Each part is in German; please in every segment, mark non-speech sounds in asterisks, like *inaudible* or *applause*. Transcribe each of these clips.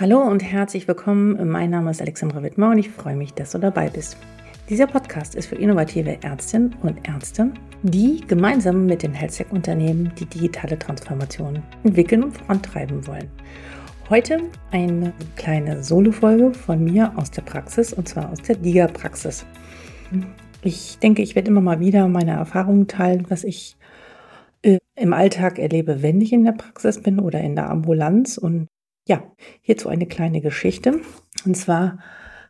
Hallo und herzlich willkommen. Mein Name ist Alexandra Wittmer und ich freue mich, dass du dabei bist. Dieser Podcast ist für innovative Ärztinnen und Ärzte, die gemeinsam mit den HealthTech-Unternehmen die digitale Transformation entwickeln und vorantreiben wollen. Heute eine kleine Solo-Folge von mir aus der Praxis und zwar aus der DIGA-Praxis. Ich denke, ich werde immer mal wieder meine Erfahrungen teilen, was ich äh, im Alltag erlebe, wenn ich in der Praxis bin oder in der Ambulanz und ja, hierzu eine kleine Geschichte. Und zwar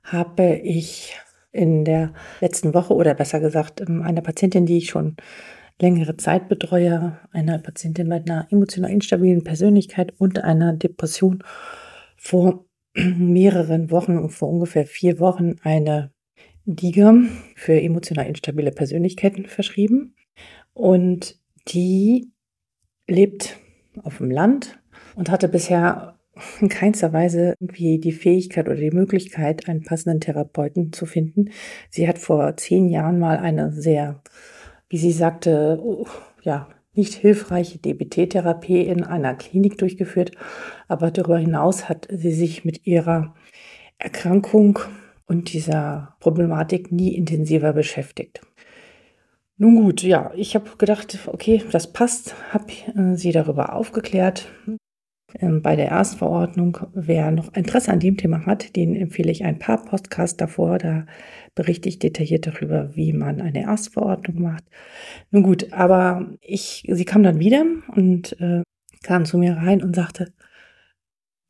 habe ich in der letzten Woche oder besser gesagt ähm, einer Patientin, die ich schon längere Zeit betreue, einer Patientin mit einer emotional instabilen Persönlichkeit und einer Depression vor *clears throat* mehreren Wochen, vor ungefähr vier Wochen, eine DIGA für emotional instabile Persönlichkeiten verschrieben. Und die lebt auf dem Land und hatte bisher in keinster Weise irgendwie die Fähigkeit oder die Möglichkeit, einen passenden Therapeuten zu finden. Sie hat vor zehn Jahren mal eine sehr, wie sie sagte, ja, nicht hilfreiche DBT-Therapie in einer Klinik durchgeführt, aber darüber hinaus hat sie sich mit ihrer Erkrankung und dieser Problematik nie intensiver beschäftigt. Nun gut, ja, ich habe gedacht, okay, das passt, habe äh, sie darüber aufgeklärt, bei der Erstverordnung. Wer noch Interesse an dem Thema hat, den empfehle ich ein paar Podcasts davor. Da berichte ich detailliert darüber, wie man eine Erstverordnung macht. Nun gut, aber ich, sie kam dann wieder und äh, kam zu mir rein und sagte,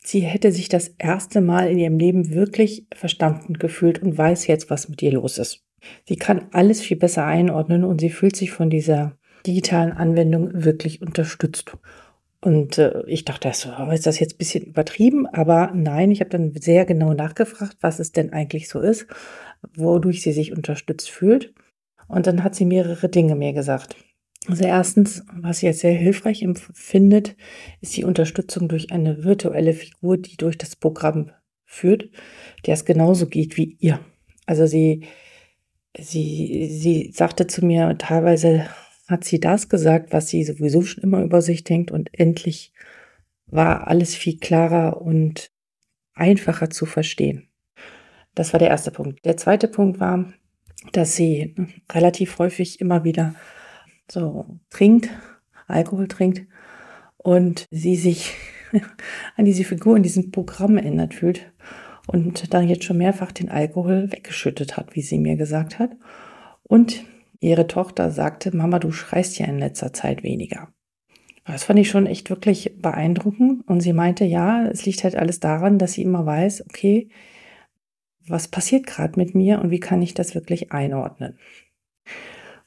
sie hätte sich das erste Mal in ihrem Leben wirklich verstanden gefühlt und weiß jetzt, was mit ihr los ist. Sie kann alles viel besser einordnen und sie fühlt sich von dieser digitalen Anwendung wirklich unterstützt. Und äh, ich dachte, so, ist das jetzt ein bisschen übertrieben? Aber nein, ich habe dann sehr genau nachgefragt, was es denn eigentlich so ist, wodurch sie sich unterstützt fühlt. Und dann hat sie mehrere Dinge mir gesagt. Also erstens, was sie jetzt sehr hilfreich empfindet, ist die Unterstützung durch eine virtuelle Figur, die durch das Programm führt, der es genauso geht wie ihr. Also sie, sie, sie sagte zu mir teilweise, hat sie das gesagt, was sie sowieso schon immer über sich denkt und endlich war alles viel klarer und einfacher zu verstehen. Das war der erste Punkt. Der zweite Punkt war, dass sie relativ häufig immer wieder so trinkt, Alkohol trinkt und sie sich *laughs* an diese Figur in diesem Programm erinnert fühlt und dann jetzt schon mehrfach den Alkohol weggeschüttet hat, wie sie mir gesagt hat. Und ihre Tochter sagte, Mama, du schreist ja in letzter Zeit weniger. Das fand ich schon echt wirklich beeindruckend. Und sie meinte, ja, es liegt halt alles daran, dass sie immer weiß, okay, was passiert gerade mit mir und wie kann ich das wirklich einordnen.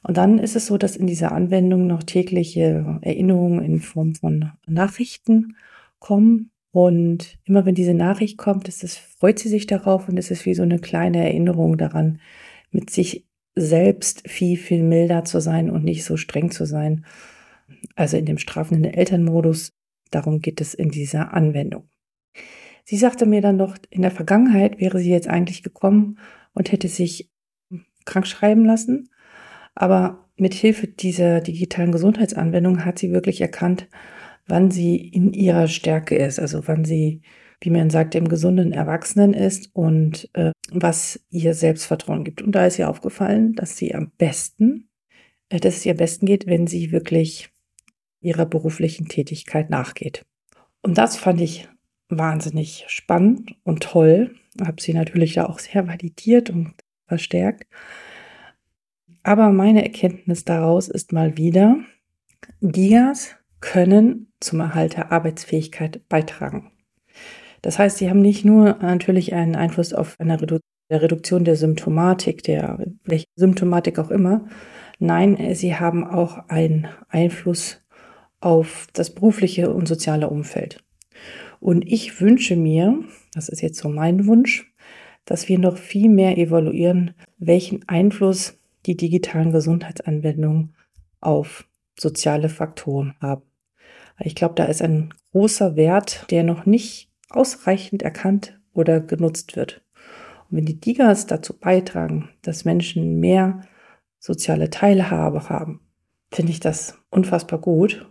Und dann ist es so, dass in dieser Anwendung noch tägliche Erinnerungen in Form von Nachrichten kommen. Und immer wenn diese Nachricht kommt, ist es, freut sie sich darauf und es ist wie so eine kleine Erinnerung daran, mit sich selbst viel, viel milder zu sein und nicht so streng zu sein. Also in dem strafenden Elternmodus. Darum geht es in dieser Anwendung. Sie sagte mir dann noch, in der Vergangenheit wäre sie jetzt eigentlich gekommen und hätte sich krank schreiben lassen. Aber mit Hilfe dieser digitalen Gesundheitsanwendung hat sie wirklich erkannt, wann sie in ihrer Stärke ist, also wann sie wie man sagt, im gesunden Erwachsenen ist und äh, was ihr Selbstvertrauen gibt. Und da ist ihr aufgefallen, dass sie am besten, äh, dass es ihr am besten geht, wenn sie wirklich ihrer beruflichen Tätigkeit nachgeht. Und das fand ich wahnsinnig spannend und toll. Habe sie natürlich da auch sehr validiert und verstärkt. Aber meine Erkenntnis daraus ist mal wieder, Dias können zum Erhalt der Arbeitsfähigkeit beitragen. Das heißt, sie haben nicht nur natürlich einen Einfluss auf eine Redu der Reduktion der Symptomatik, der welche Symptomatik auch immer. Nein, sie haben auch einen Einfluss auf das berufliche und soziale Umfeld. Und ich wünsche mir, das ist jetzt so mein Wunsch, dass wir noch viel mehr evaluieren, welchen Einfluss die digitalen Gesundheitsanwendungen auf soziale Faktoren haben. Ich glaube, da ist ein großer Wert, der noch nicht ausreichend erkannt oder genutzt wird. Und wenn die Digas dazu beitragen, dass Menschen mehr soziale Teilhabe haben, finde ich das unfassbar gut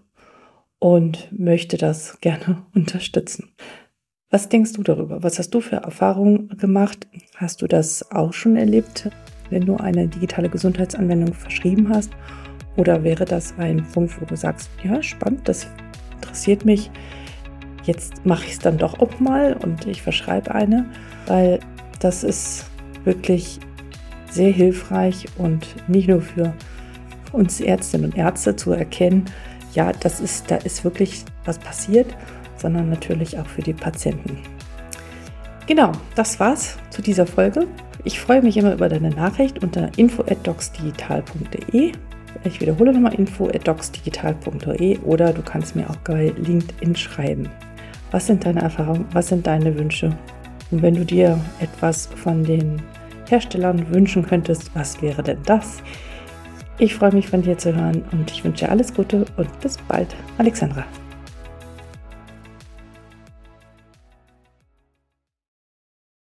und möchte das *laughs* gerne unterstützen. Was denkst du darüber? Was hast du für Erfahrungen gemacht? Hast du das auch schon erlebt, wenn du eine digitale Gesundheitsanwendung verschrieben hast? Oder wäre das ein Punkt, wo du sagst, ja, spannend, das interessiert mich. Jetzt mache ich es dann doch auch mal und ich verschreibe eine, weil das ist wirklich sehr hilfreich und nicht nur für uns Ärztinnen und Ärzte zu erkennen, ja, das ist, da ist wirklich was passiert, sondern natürlich auch für die Patienten. Genau, das war's zu dieser Folge. Ich freue mich immer über deine Nachricht unter info@docsdigital.de. Ich wiederhole nochmal info@docsdigital.de oder du kannst mir auch bei LinkedIn schreiben. Was sind deine Erfahrungen? Was sind deine Wünsche? Und wenn du dir etwas von den Herstellern wünschen könntest, was wäre denn das? Ich freue mich von dir zu hören und ich wünsche alles Gute und bis bald. Alexandra.